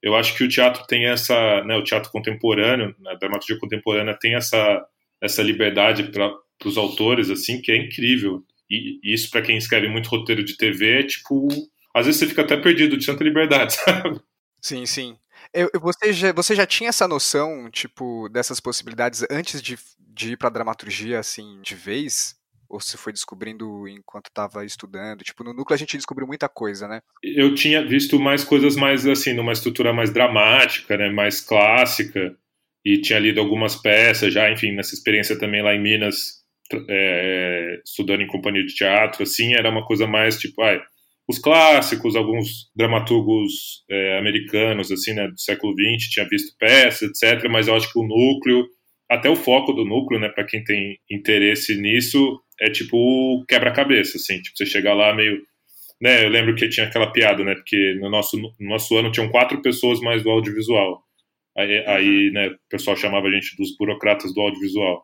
eu acho que o teatro tem essa, né, o teatro contemporâneo, a dramaturgia contemporânea tem essa, essa liberdade para os autores, assim, que é incrível. E, e isso para quem escreve muito roteiro de TV é tipo, às vezes você fica até perdido de tanta liberdade, sabe? Sim, sim. Eu, você, já, você já tinha essa noção, tipo, dessas possibilidades antes de, de ir pra dramaturgia, assim, de vez? Ou se foi descobrindo enquanto estava estudando? Tipo, no núcleo a gente descobriu muita coisa, né? Eu tinha visto mais coisas mais, assim, numa estrutura mais dramática, né? Mais clássica. E tinha lido algumas peças já, enfim, nessa experiência também lá em Minas, é, estudando em companhia de teatro, assim, era uma coisa mais tipo, ai, os clássicos, alguns dramaturgos é, americanos, assim, né, do século XX, tinha visto peças, etc., mas eu acho que o núcleo, até o foco do núcleo, né, para quem tem interesse nisso, é tipo quebra-cabeça, assim, tipo, você chega lá meio, né, eu lembro que tinha aquela piada, né, porque no nosso, no nosso ano tinham quatro pessoas mais do audiovisual, aí, aí né, o pessoal chamava a gente dos burocratas do audiovisual,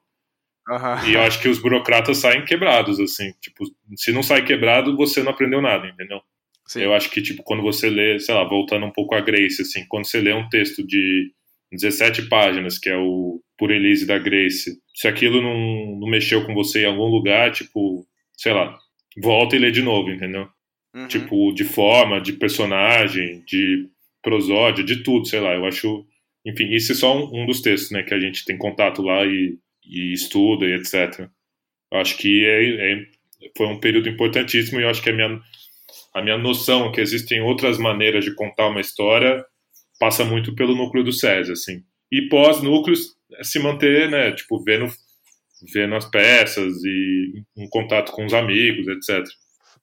Uhum. E eu acho que os burocratas saem quebrados, assim. Tipo, se não sai quebrado, você não aprendeu nada, entendeu? Sim. Eu acho que, tipo, quando você lê, sei lá, voltando um pouco a Grace, assim, quando você lê um texto de 17 páginas, que é o Por Elise da Grace, se aquilo não, não mexeu com você em algum lugar, tipo, sei lá, volta e lê de novo, entendeu? Uhum. Tipo, de forma, de personagem, de prosódia, de tudo, sei lá. Eu acho. Enfim, isso é só um, um dos textos, né, que a gente tem contato lá e e estuda e etc. Eu acho que é, é, foi um período importantíssimo e eu acho que a minha, a minha noção que existem outras maneiras de contar uma história passa muito pelo núcleo do SESI, assim. E pós-núcleos, é se manter, né, tipo, vendo, vendo as peças e em contato com os amigos, etc.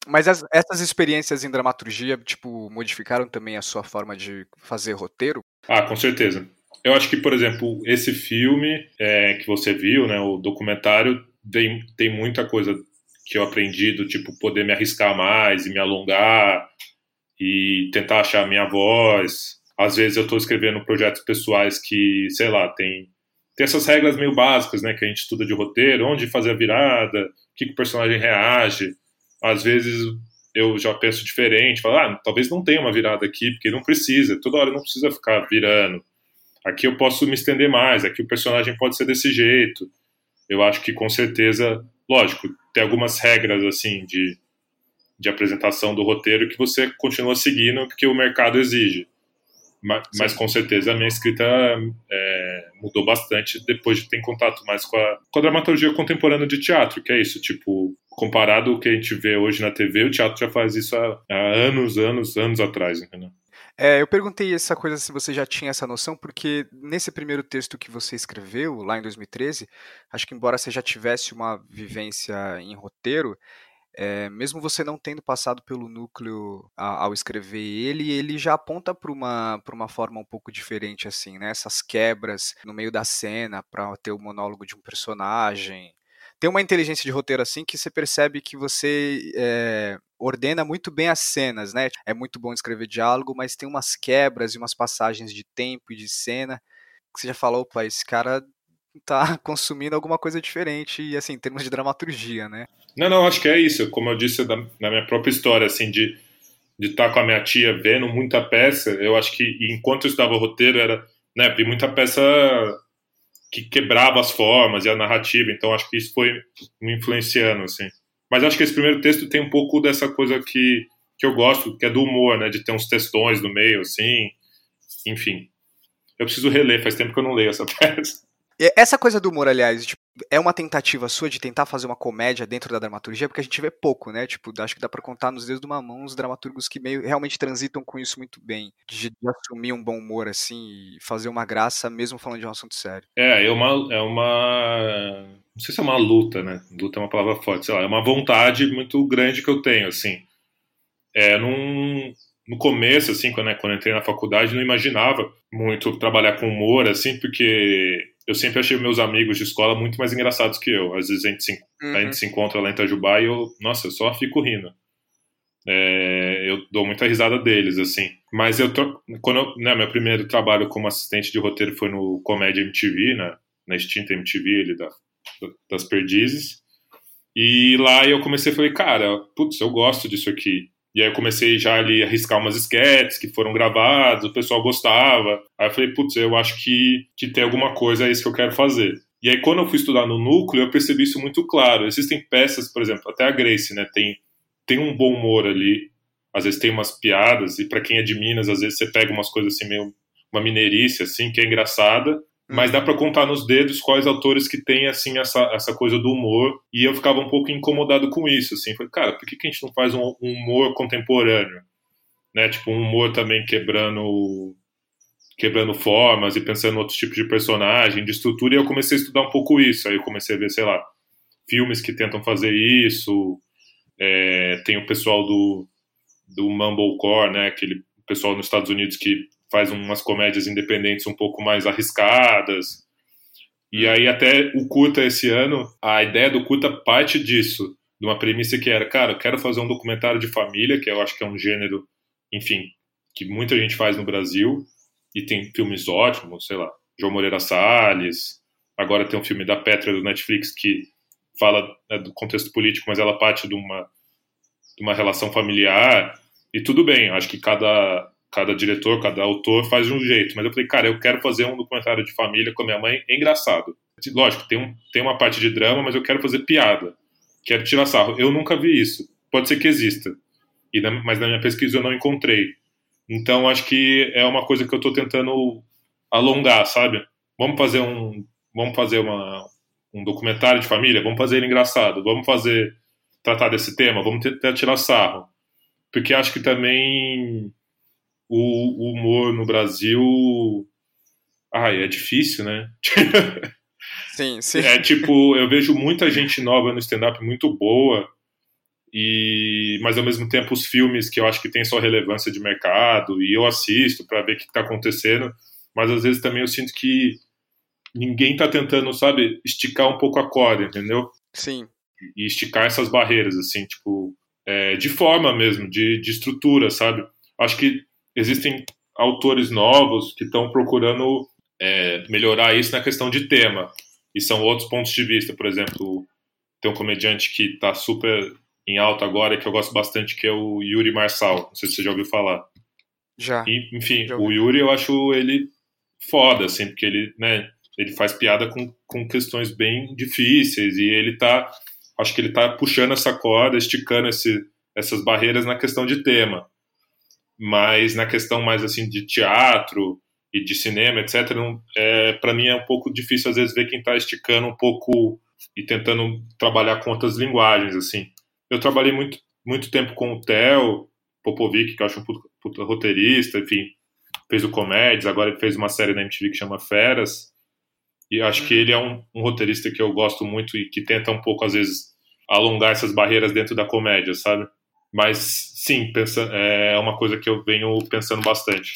Mas as, essas experiências em dramaturgia, tipo, modificaram também a sua forma de fazer roteiro? Ah, com certeza. Eu acho que, por exemplo, esse filme é, que você viu, né, o documentário, tem, tem muita coisa que eu aprendi do tipo poder me arriscar mais e me alongar e tentar achar a minha voz. Às vezes eu estou escrevendo projetos pessoais que, sei lá, tem, tem essas regras meio básicas, né, que a gente estuda de roteiro, onde fazer a virada, o que, que o personagem reage. Às vezes eu já penso diferente, falo, ah, talvez não tenha uma virada aqui, porque não precisa, toda hora não precisa ficar virando. Aqui eu posso me estender mais, aqui o personagem pode ser desse jeito. Eu acho que com certeza, lógico, tem algumas regras assim de, de apresentação do roteiro que você continua seguindo porque o mercado exige. Mas, mas com certeza a minha escrita é, mudou bastante depois de ter contato mais com a, com a dramaturgia contemporânea de teatro, que é isso, tipo, comparado o que a gente vê hoje na TV, o teatro já faz isso há, há anos, anos, anos atrás, entendeu? É, eu perguntei essa coisa se você já tinha essa noção, porque nesse primeiro texto que você escreveu, lá em 2013, acho que embora você já tivesse uma vivência em roteiro, é, mesmo você não tendo passado pelo núcleo a, ao escrever ele, ele já aponta para uma, uma forma um pouco diferente, assim, né? Essas quebras no meio da cena para ter o monólogo de um personagem, tem uma inteligência de roteiro assim que você percebe que você é, ordena muito bem as cenas, né? É muito bom escrever diálogo, mas tem umas quebras e umas passagens de tempo e de cena que você já falou, opa, esse cara tá consumindo alguma coisa diferente, e assim, em termos de dramaturgia, né? Não, não, acho que é isso. Como eu disse na minha própria história, assim, de de estar tá com a minha tia vendo muita peça, eu acho que enquanto eu estudava roteiro era, né, vi muita peça que quebrava as formas e a narrativa, então acho que isso foi me influenciando, assim. Mas acho que esse primeiro texto tem um pouco dessa coisa que, que eu gosto, que é do humor, né, de ter uns textões no meio, assim, enfim. Eu preciso reler, faz tempo que eu não leio essa peça. Essa coisa do humor, aliás, tipo, é uma tentativa sua de tentar fazer uma comédia dentro da dramaturgia, porque a gente vê pouco, né? Tipo, acho que dá para contar nos dedos de uma mão os dramaturgos que meio realmente transitam com isso muito bem, de, de, assumir um bom humor assim e fazer uma graça mesmo falando de um assunto sério. É, é uma é uma não sei se é uma luta, né? Luta é uma palavra forte, sei lá, é uma vontade muito grande que eu tenho, assim. É, num, no começo, assim, quando, né, quando entrei na faculdade, não imaginava muito trabalhar com humor, assim, porque eu sempre achei meus amigos de escola muito mais engraçados que eu. Às vezes a gente se, uhum. a gente se encontra lá em Itajubá e eu, nossa, eu só fico rindo. É, eu dou muita risada deles, assim. Mas eu tô, quando eu, né, meu primeiro trabalho como assistente de roteiro foi no Comédia MTV, na, na extinta MTV ali da, das Perdizes. E lá eu comecei a falar, cara, putz, eu gosto disso aqui. E aí eu comecei já ali a arriscar umas sketches que foram gravadas, o pessoal gostava. Aí eu falei, putz, eu acho que, que tem alguma coisa, é isso que eu quero fazer. E aí quando eu fui estudar no núcleo, eu percebi isso muito claro. Existem peças, por exemplo, até a Grace, né, tem, tem um bom humor ali, às vezes tem umas piadas, e para quem é de Minas, às vezes você pega umas coisas assim meio uma mineirice assim, que é engraçada, mas dá para contar nos dedos quais autores que têm assim essa, essa coisa do humor. E eu ficava um pouco incomodado com isso assim. Falei cara por que, que a gente não faz um, um humor contemporâneo? Né? Tipo um humor também quebrando quebrando formas e pensando em outros tipos de personagem de estrutura. E eu comecei a estudar um pouco isso. Aí eu comecei a ver sei lá filmes que tentam fazer isso. É, tem o pessoal do do mumblecore né? Aquele pessoal nos Estados Unidos que faz umas comédias independentes um pouco mais arriscadas. E aí até o curta esse ano, a ideia do curta parte disso, de uma premissa que era, cara, eu quero fazer um documentário de família, que eu acho que é um gênero, enfim, que muita gente faz no Brasil, e tem filmes ótimos, sei lá, João Moreira Salles, agora tem um filme da Petra do Netflix que fala né, do contexto político, mas ela parte de uma, de uma relação familiar, e tudo bem, acho que cada cada diretor, cada autor faz de um jeito. Mas eu falei, cara, eu quero fazer um documentário de família com a minha mãe. É engraçado. Lógico, tem, um, tem uma parte de drama, mas eu quero fazer piada. Quero tirar sarro. Eu nunca vi isso. Pode ser que exista. E na, mas na minha pesquisa eu não encontrei. Então acho que é uma coisa que eu estou tentando alongar, sabe? Vamos fazer um, vamos fazer uma, um documentário de família. Vamos fazer ele engraçado. Vamos fazer tratar desse tema. Vamos tentar tirar sarro, porque acho que também o, humor no Brasil. Ai, é difícil, né? Sim, sim. É tipo, eu vejo muita gente nova no stand-up muito boa. e mas ao mesmo tempo os filmes que eu acho que tem sua relevância de mercado e eu assisto para ver o que está acontecendo, mas às vezes também eu sinto que ninguém está tentando, sabe, esticar um pouco a corda, entendeu? Sim. E esticar essas barreiras, assim, tipo, é, de forma mesmo, de, de estrutura, sabe? Acho que existem autores novos que estão procurando é, melhorar isso na questão de tema. E são outros pontos de vista. Por exemplo, tem um comediante que está super em alta agora, que eu gosto bastante, que é o Yuri Marçal. Não sei se você já ouviu falar. Já. E, enfim, já o Yuri eu acho ele foda, assim, porque ele, né, ele faz piada com, com questões bem difíceis e ele tá, acho que ele tá puxando essa corda, esticando esse, essas barreiras na questão de tema. Mas na questão mais, assim, de teatro e de cinema, etc., é, para mim é um pouco difícil, às vezes, ver quem tá esticando um pouco e tentando trabalhar com outras linguagens, assim. Eu trabalhei muito, muito tempo com o Theo Popovic, que eu acho um puta, puta roteirista, enfim, fez o Comédias, agora ele fez uma série na MTV que chama Feras, e acho que ele é um, um, roteirista que eu gosto muito e que tenta um pouco, às vezes, alongar essas barreiras dentro da comédia, sabe? Mas, sim, pensa, é uma coisa que eu venho pensando bastante.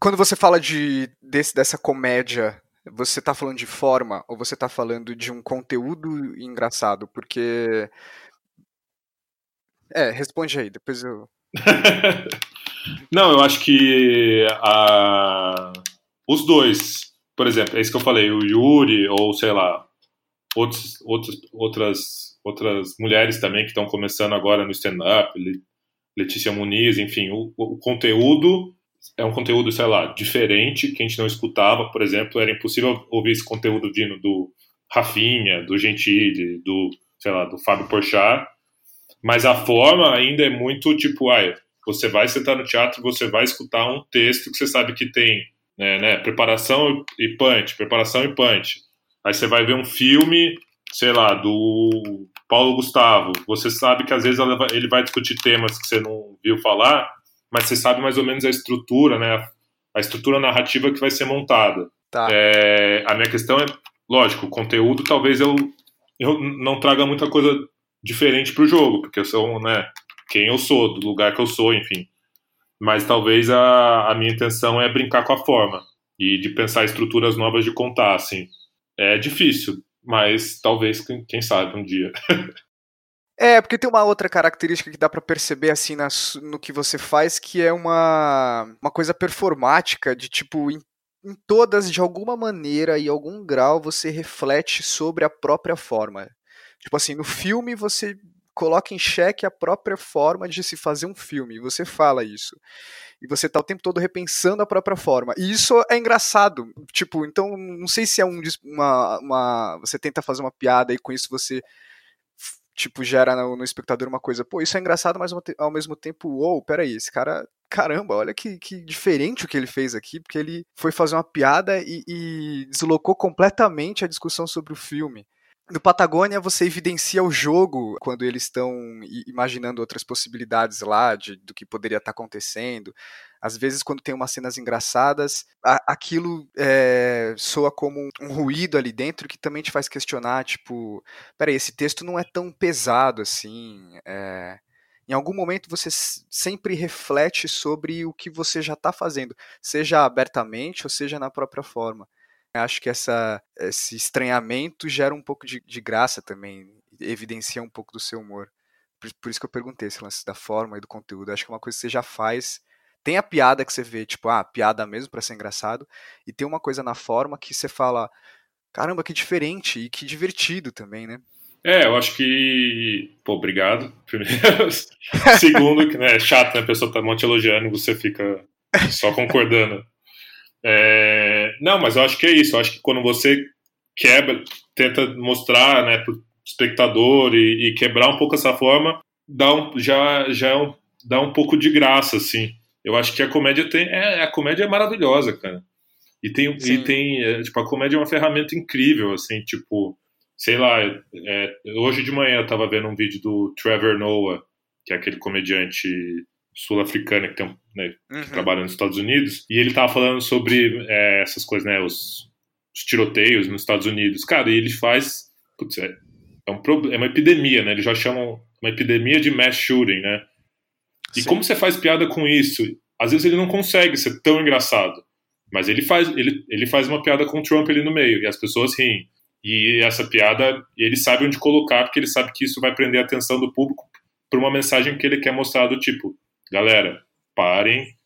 Quando você fala de, desse, dessa comédia, você está falando de forma ou você está falando de um conteúdo engraçado? Porque é, responde aí, depois eu. Não, eu acho que a... os dois, por exemplo, é isso que eu falei, o Yuri, ou sei lá, outros, outros, outras, outras mulheres também que estão começando agora no stand-up, Letícia Muniz, enfim, o, o, conteúdo é um conteúdo, sei lá, diferente, que a gente não escutava, por exemplo, era impossível ouvir esse conteúdo vindo do Rafinha, do Gentili, do, sei lá, do Fábio Porchat, mas a forma ainda é muito tipo, ah, você vai sentar no teatro, você vai escutar um texto que você sabe que tem né, né, preparação e punch, preparação e punch. Aí você vai ver um filme, sei lá, do Paulo Gustavo. Você sabe que às vezes ele vai discutir temas que você não viu falar, mas você sabe mais ou menos a estrutura, né? A estrutura narrativa que vai ser montada. Tá. É, a minha questão é, lógico, o conteúdo talvez eu, eu não traga muita coisa diferente para o jogo, porque eu sou, né, quem eu sou, do lugar que eu sou, enfim. Mas talvez a, a minha intenção é brincar com a forma e de pensar estruturas novas de contar, assim. É difícil, mas talvez, quem sabe, um dia. É, porque tem uma outra característica que dá para perceber assim no que você faz, que é uma, uma coisa performática, de tipo, em, em todas, de alguma maneira e algum grau, você reflete sobre a própria forma. Tipo assim, no filme você coloca em xeque a própria forma de se fazer um filme, você fala isso. E você tá o tempo todo repensando a própria forma. E isso é engraçado. Tipo, então, não sei se é um, uma, uma. Você tenta fazer uma piada e com isso você tipo, gera no, no, espectador uma coisa, pô, isso é engraçado, mas ao mesmo tempo, uou, peraí, esse cara, caramba, olha que, que diferente o que ele fez aqui, porque ele foi fazer uma piada e, e deslocou completamente a discussão sobre o filme. No Patagônia, você evidencia o jogo quando eles estão imaginando outras possibilidades lá de, do que poderia estar tá acontecendo. Às vezes, quando tem umas cenas engraçadas, a, aquilo é, soa como um, ruído ali dentro que também te faz questionar, tipo, peraí, esse texto não é tão pesado assim. É, em algum momento você sempre reflete sobre o que você já está fazendo, seja abertamente ou seja na própria forma. Acho que essa, esse estranhamento gera um pouco de, de graça também, evidencia um pouco do seu humor. Por, por, isso que eu perguntei esse lance da forma e do conteúdo. Acho que é uma coisa que você já faz. Tem a piada que você vê, tipo, ah, piada mesmo para ser engraçado, e tem uma coisa na forma que você fala, caramba, que diferente e que divertido também, né? É, eu acho que. Pô, obrigado. Primeiro. Segundo, que né, é chato, né? A pessoa tá muito elogiando e você fica só concordando. É, não, mas eu acho que é isso. Eu acho que quando você quebra, tenta mostrar né, para o espectador e, e, quebrar um pouco essa forma, dá um, já, já é um, dá um pouco de graça, assim. Eu acho que a comédia tem. É, a comédia é maravilhosa, cara. E tem, e tem é, tipo, a comédia é uma ferramenta incrível, assim, tipo, sei lá, é, hoje de manhã eu tava vendo um vídeo do Trevor Noah, que é aquele comediante sul-africana que, tem, né, uhum. que trabalha nos Estados Unidos, e ele estava falando sobre é, essas coisas, né, os, os, tiroteios nos Estados Unidos. Cara, e ele faz. Putz, é, é, um, é uma epidemia, né? Eles já chamam uma epidemia de mass shooting, né? E Sim. como você faz piada com isso? Às vezes ele não consegue ser tão engraçado, mas ele faz, ele, ele faz uma piada com o Trump ali no meio e as pessoas riem. E essa piada, ele sabe onde colocar, porque ele sabe que isso vai prender a atenção do público por uma mensagem que ele quer mostrar do tipo, galera, parem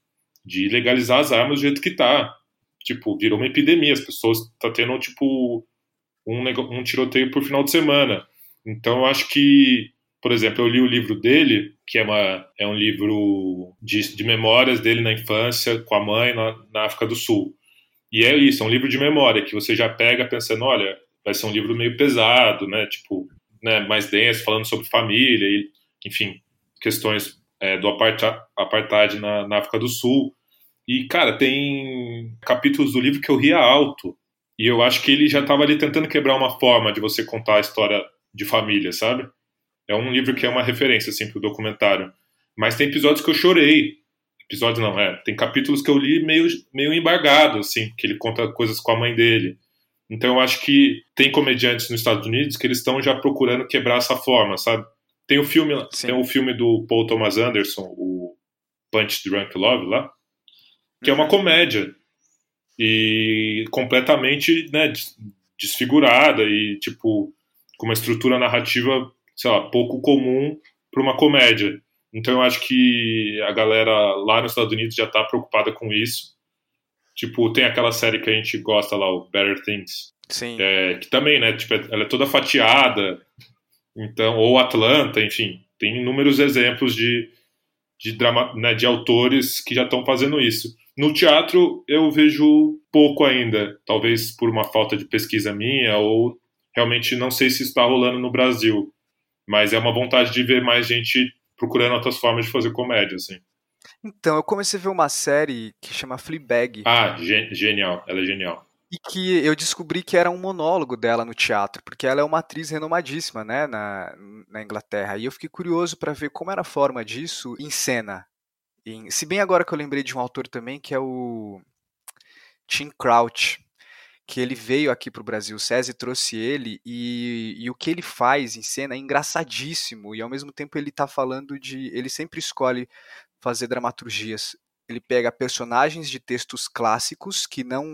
de legalizar as armas do jeito que tá. Tipo, virou uma epidemia, as pessoas tá tendo tipo um, um tiroteio por final de semana. Então eu acho que, por exemplo, eu li o livro dele, que é, uma, é um livro de, de memórias dele na infância com a mãe na, na África do Sul. E é isso, é um livro de memória que você já pega pensando, olha, vai ser um livro meio pesado, né? Tipo, né, mais denso, falando sobre família e, enfim, questões é, do apartheid na, na, África do Sul. E, cara, tem capítulos do livro que eu ria alto. E eu acho que ele já estava ali tentando quebrar uma forma de você contar a história de família, sabe? É um livro que é uma referência, assim, pro documentário. Mas tem episódios que eu chorei. Episódios não, é. Tem capítulos que eu li meio, meio embargado, assim, que ele conta coisas com a mãe dele. Então eu acho que tem comediantes nos Estados Unidos que eles estão já procurando quebrar essa forma, sabe? Tem o filme, tem o filme do Paul Thomas Anderson, o Punch Drunk Love lá, que é uma uhum. comédia e completamente né, desfigurada e tipo com uma estrutura narrativa, sei lá, pouco comum para uma comédia. Então eu acho que a galera lá nos Estados Unidos já está preocupada com isso Tipo, tem aquela série que a gente gosta lá, o Better Things. Sim. É, que também, né? Tipo, ela é toda fatiada. Então, ou Atlanta, enfim. Tem inúmeros exemplos de, de, drama, né, de autores que já estão fazendo isso. No teatro, eu vejo pouco ainda. Talvez por uma falta de pesquisa minha, ou realmente não sei se está rolando no Brasil. Mas é uma vontade de ver mais gente procurando outras formas de fazer comédia, assim. Então, eu comecei a ver uma série que chama Fleabag. Ah, genial, ela é genial. E que eu descobri que era um monólogo dela no teatro, porque ela é uma atriz renomadíssima, né, na, na Inglaterra. E eu fiquei curioso para ver como era a forma disso em cena. Em, se bem agora que eu lembrei de um autor também, que é o Tim Crouch, que ele veio aqui para o Brasil, o SESI trouxe ele, e, e, o que ele faz em cena é engraçadíssimo, e ao mesmo tempo ele está falando de. Ele sempre escolhe fazer dramaturgias. Ele pega personagens de textos clássicos que não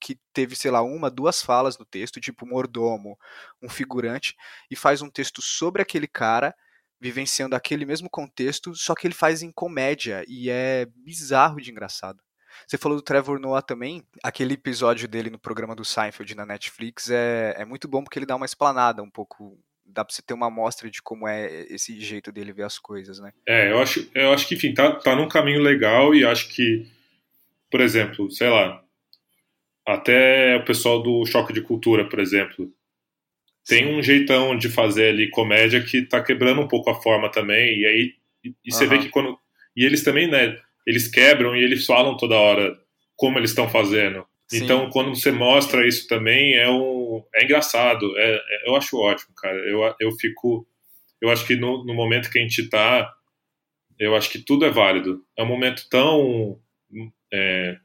que teve, sei lá, uma, duas falas no texto, tipo mordomo, um figurante, e faz um texto sobre aquele cara vivenciando aquele mesmo contexto, só que ele faz em comédia e é bizarro de engraçado. Você falou do Trevor Noah também. Aquele episódio dele no programa do Seinfeld na Netflix é, é muito bom porque ele dá uma explanada um pouco dá pra você ter uma amostra de como é esse jeito dele ver as coisas, né? É, eu acho, eu acho que, enfim, tá, tá num caminho legal e acho que, por exemplo, sei lá, até o pessoal do Choque de Cultura, por exemplo, tem Sim. um jeitão de fazer ali comédia que tá quebrando um pouco a forma também, e aí e, e você vê que quando. E eles também, né? Eles quebram e eles falam toda hora como eles estão fazendo. Sim. Então, quando você mostra isso também, é, um, é engraçado. É, é, eu acho ótimo, cara. Eu, eu fico. Eu acho que no, no momento que a gente está, eu acho que tudo é válido. É um momento tão. É,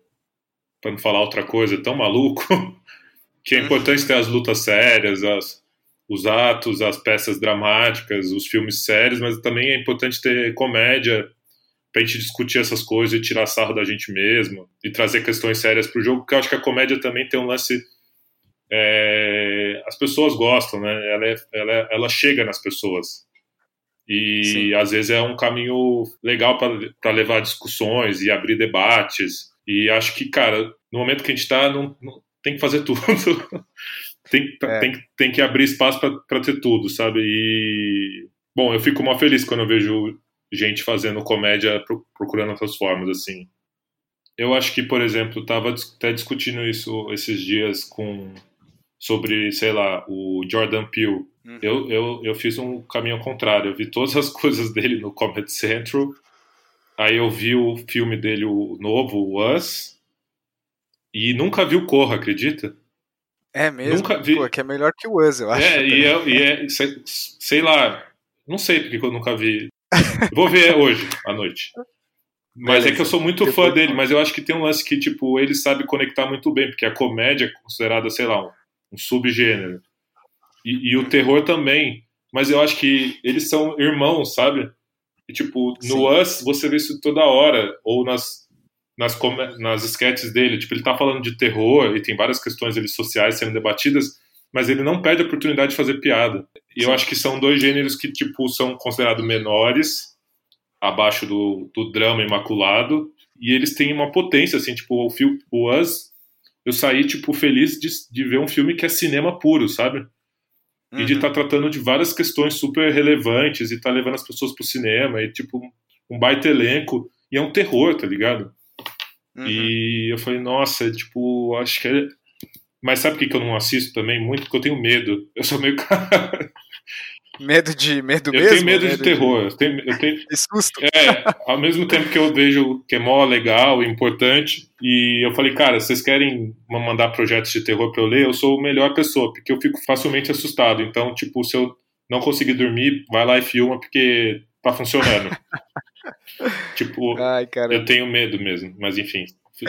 para não falar outra coisa, tão maluco, que é uhum. importante ter as lutas sérias, as, os atos, as peças dramáticas, os filmes sérios, mas também é importante ter comédia pra gente discutir essas coisas e tirar sarro da gente mesmo e trazer questões sérias pro jogo, porque eu acho que a comédia também tem um lance. É, as pessoas gostam, né? Ela, é, ela, é, ela chega nas pessoas. E Sim. às vezes é um caminho legal para levar discussões e abrir debates. E acho que, cara, no momento que a gente está, não, não, tem que fazer tudo. tem, é. tem, tem que abrir espaço para ter tudo, sabe? E. Bom, eu fico mal feliz quando eu vejo gente fazendo comédia procurando outras formas, assim. Eu acho que, por exemplo, estava até discutindo isso esses dias com sobre, sei lá, o Jordan Peele. Uhum. Eu, eu, eu fiz um caminho contrário. Eu vi todas as coisas dele no Comedy Central. Aí eu vi o filme dele, o novo, o Us. E nunca vi o Corra, acredita? É mesmo? Nunca vi. Pô, que é melhor que o Us, eu acho. É, e é, e é sei, sei, lá, não sei porque eu nunca vi. Vou ver hoje, à noite. Mas Beleza. é que eu sou muito fã dele, mas eu acho que tem um lance que, tipo, ele sabe conectar muito bem, porque a comédia é considerada, sei lá, um, um subgênero. E, e, o terror também. mas eu acho que eles são irmãos, sabe? E, tipo, no Sim. Us você vê isso toda hora, ou nas, nas, nas sketches dele. Tipo, ele tá falando de terror e tem várias questões sociais sendo debatidas, mas ele não perde a oportunidade de fazer piada. E Sim. eu acho que são dois gêneros que, tipo, são considerados menores, abaixo do, do drama imaculado, e eles têm uma potência, assim, tipo, o, filme, o Us, eu saí, tipo, feliz de, de ver um filme que é cinema puro, sabe? uhum. e de estar tá tratando de várias questões super relevantes e tá levando as pessoas pro cinema e tipo um baita elenco e é um terror, tá ligado? Uhum. E eu falei, nossa, tipo, acho que é... Mas sabe por que eu não assisto também? Muito porque eu tenho medo. Eu sou meio. Medo de medo eu mesmo? Tenho medo, medo de terror. De... Eu tenho, eu tenho... De susto. É, ao mesmo tempo que eu vejo que é mó legal importante. E eu falei, cara, vocês querem mandar projetos de terror pra eu ler? Eu sou a melhor pessoa, porque eu fico facilmente assustado. Então, tipo, se eu não conseguir dormir, vai lá e filma, porque tá funcionando. tipo, Ai, eu tenho medo mesmo. Mas enfim,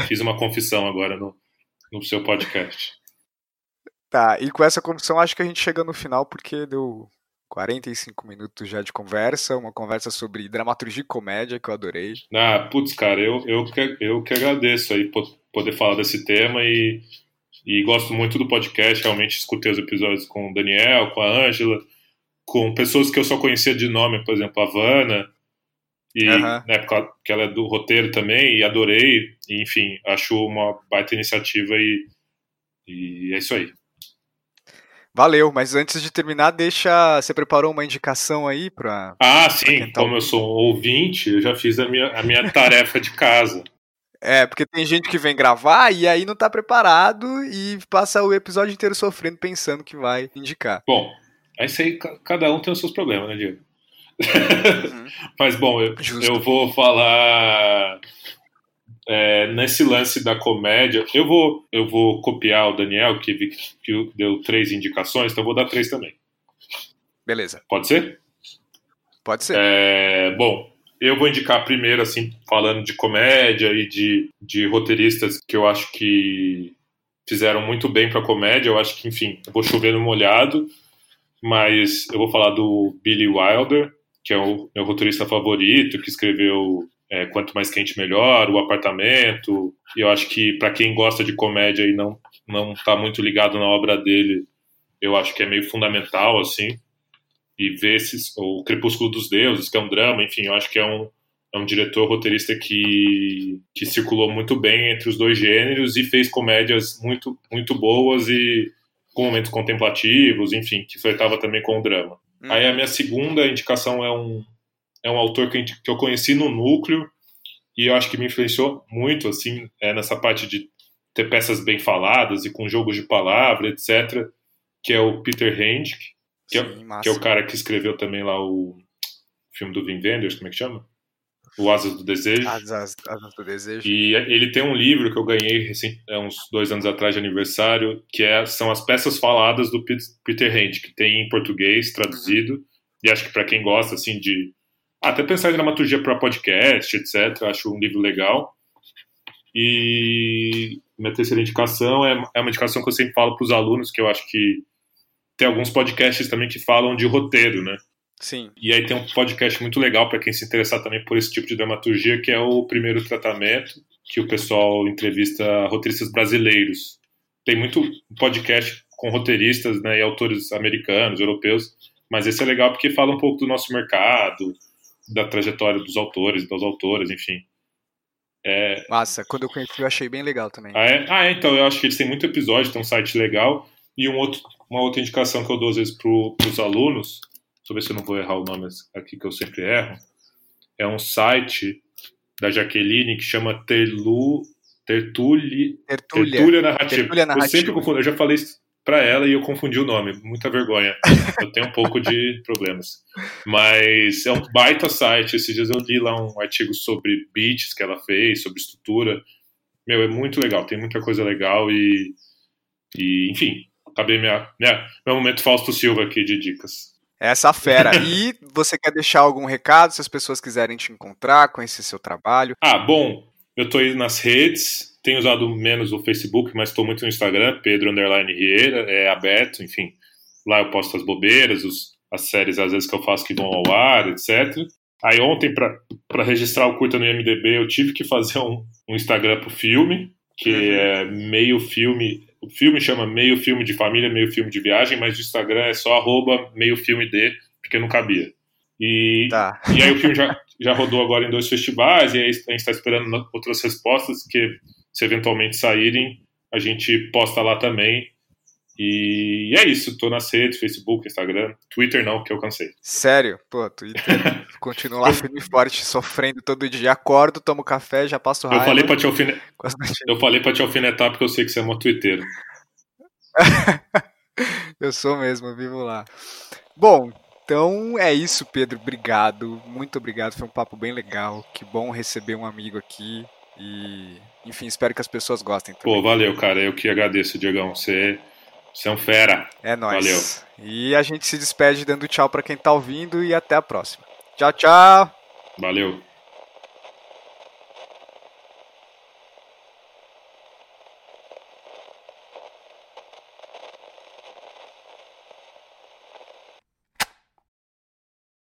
fiz uma confissão agora no, no seu podcast. Tá, e com essa confissão acho que a gente chega no final porque deu 45 minutos já de conversa, uma conversa sobre dramaturgia e comédia que eu adorei. Ah, putz, cara, eu, eu, que, eu que agradeço aí poder falar desse tema e, e gosto muito do podcast, realmente escutei os episódios com o Daniel, com a Ângela, com pessoas que eu só conhecia de nome, por exemplo, a Vanna, e uhum. na época que ela é do roteiro também, e adorei, e, enfim, acho uma baita iniciativa e, e é isso aí. Valeu, mas antes de terminar, deixa. Você preparou uma indicação aí para. Ah, sim, tá como eu sou um ouvinte, eu já fiz a minha, a minha tarefa de casa. É, porque tem gente que vem gravar e aí não tá preparado e passa o episódio inteiro sofrendo pensando que vai indicar. Bom, aí sei, cada um tem os seus problemas, né, Diego? Uhum. Mas bom, eu, eu vou falar é, nesse lance da comédia, eu vou, eu vou copiar o Daniel, que, que deu três indicações, então eu vou dar três também. Beleza. Pode ser? Pode ser. É, bom, eu vou indicar primeiro, assim, falando de comédia e de, de roteiristas que eu acho que fizeram muito bem para comédia. Eu acho que, enfim, vou chover no molhado, mas eu vou falar do Billy Wilder, que é o meu roteirista favorito, que escreveu é, quanto mais quente melhor, o apartamento. E eu acho que para quem gosta de comédia e não não está muito ligado na obra dele, eu acho que é meio fundamental assim. E ver esses, o Crepúsculo dos Deuses, que é um drama, enfim, eu acho que é um é um diretor roteirista que, que circulou muito bem entre os dois gêneros e fez comédias muito muito boas e com momentos contemplativos, enfim, que flertava também com o drama. Hum. Aí a minha segunda indicação é um é um autor que, que eu conheci no núcleo e eu acho que me influenciou muito, assim, é, nessa parte de ter peças bem faladas e com jogos de palavra, etc., que é o Peter Hendick, que, é Sim, é, que, é, o cara que escreveu também lá o filme do Vin Wenders, como é que chama? O Asas do Desejo. Asas, Asas do Desejo. E ele tem um livro que eu ganhei recém, uns dois anos atrás de aniversário, que é, são as peças faladas do Peter Hendick, que tem em português traduzido, uhum. e acho que para quem gosta, assim, de até pensar em dramaturgia para podcast, etc. Acho um livro legal. E minha terceira indicação é, é uma indicação que eu sempre falo para os alunos, que eu acho que tem alguns podcasts também que falam de roteiro, né? Sim. E aí tem um podcast muito legal para quem se interessar também por esse tipo de dramaturgia, que é o Primeiro Tratamento, que o pessoal entrevista roteiristas brasileiros. Tem muito podcast com roteiristas né, e autores americanos, europeus, mas esse é legal porque fala um pouco do nosso mercado, da trajetória dos autores, das autoras, enfim. É... Massa, quando eu conheci eu achei bem legal também. Ah é? ah, é? então eu acho que eles têm muito episódio, tem um site legal. E um outro, uma outra indicação que eu dou às vezes para os alunos, deixa eu ver se eu não vou errar o nome aqui que eu sempre erro, é um site da Jaqueline que chama Terlu, Tertulli, Tertúlia. Tertúlia Narrativa. Tertúlia Narrativa. Eu sempre confundo, eu já falei para ela e eu confundi o nome. Muita vergonha. Eu tenho um pouco de problemas. Mas é um baita site. Esses dias eu li lá um artigo sobre beats que ela fez, sobre estrutura. Meu, é muito legal. Tem muita coisa legal e, e enfim, acabei minha, minha, meu momento Fausto Silva aqui de dicas. Essa fera. E você quer deixar algum recado se as pessoas quiserem te encontrar, conhecer seu trabalho? Ah, bom, eu tô aí nas redes, tenho usado menos o Facebook, mas estou muito no Instagram, Pedro Underline Rieira, é aberto, enfim. Lá eu posto as bobeiras, os, as séries, às vezes, que eu faço que vão ao ar, etc. Aí ontem, para registrar o curta no IMDB, eu tive que fazer um, um Instagram pro filme, que uhum. é meio filme. O filme chama meio filme de família, meio filme de viagem, mas o Instagram é só arroba meio filme de, porque não cabia. E, tá. e aí o filme já, já rodou agora em dois festivais, e aí a gente está esperando outras respostas que, se eventualmente saírem, a gente posta lá também. E é isso, tô nas redes, Facebook, Instagram, Twitter não, que eu cansei. Sério? Pô, Twitter continuo lá firme e forte, sofrendo todo dia. Acordo, tomo café, já passo raiva. Eu falei pra te, alfine... eu falei pra te alfinetar porque eu sei que você é uma twitteiro. eu sou mesmo, vivo lá. Bom, então é isso, Pedro. Obrigado, muito obrigado. Foi um papo bem legal. Que bom receber um amigo aqui. E, enfim, espero que as pessoas gostem. Também. Pô, valeu, cara. Eu que agradeço, Diegão. Você você é um fera. É nóis. Valeu. E a gente se despede dando tchau para quem tá ouvindo e até a próxima. Tchau, tchau. Valeu.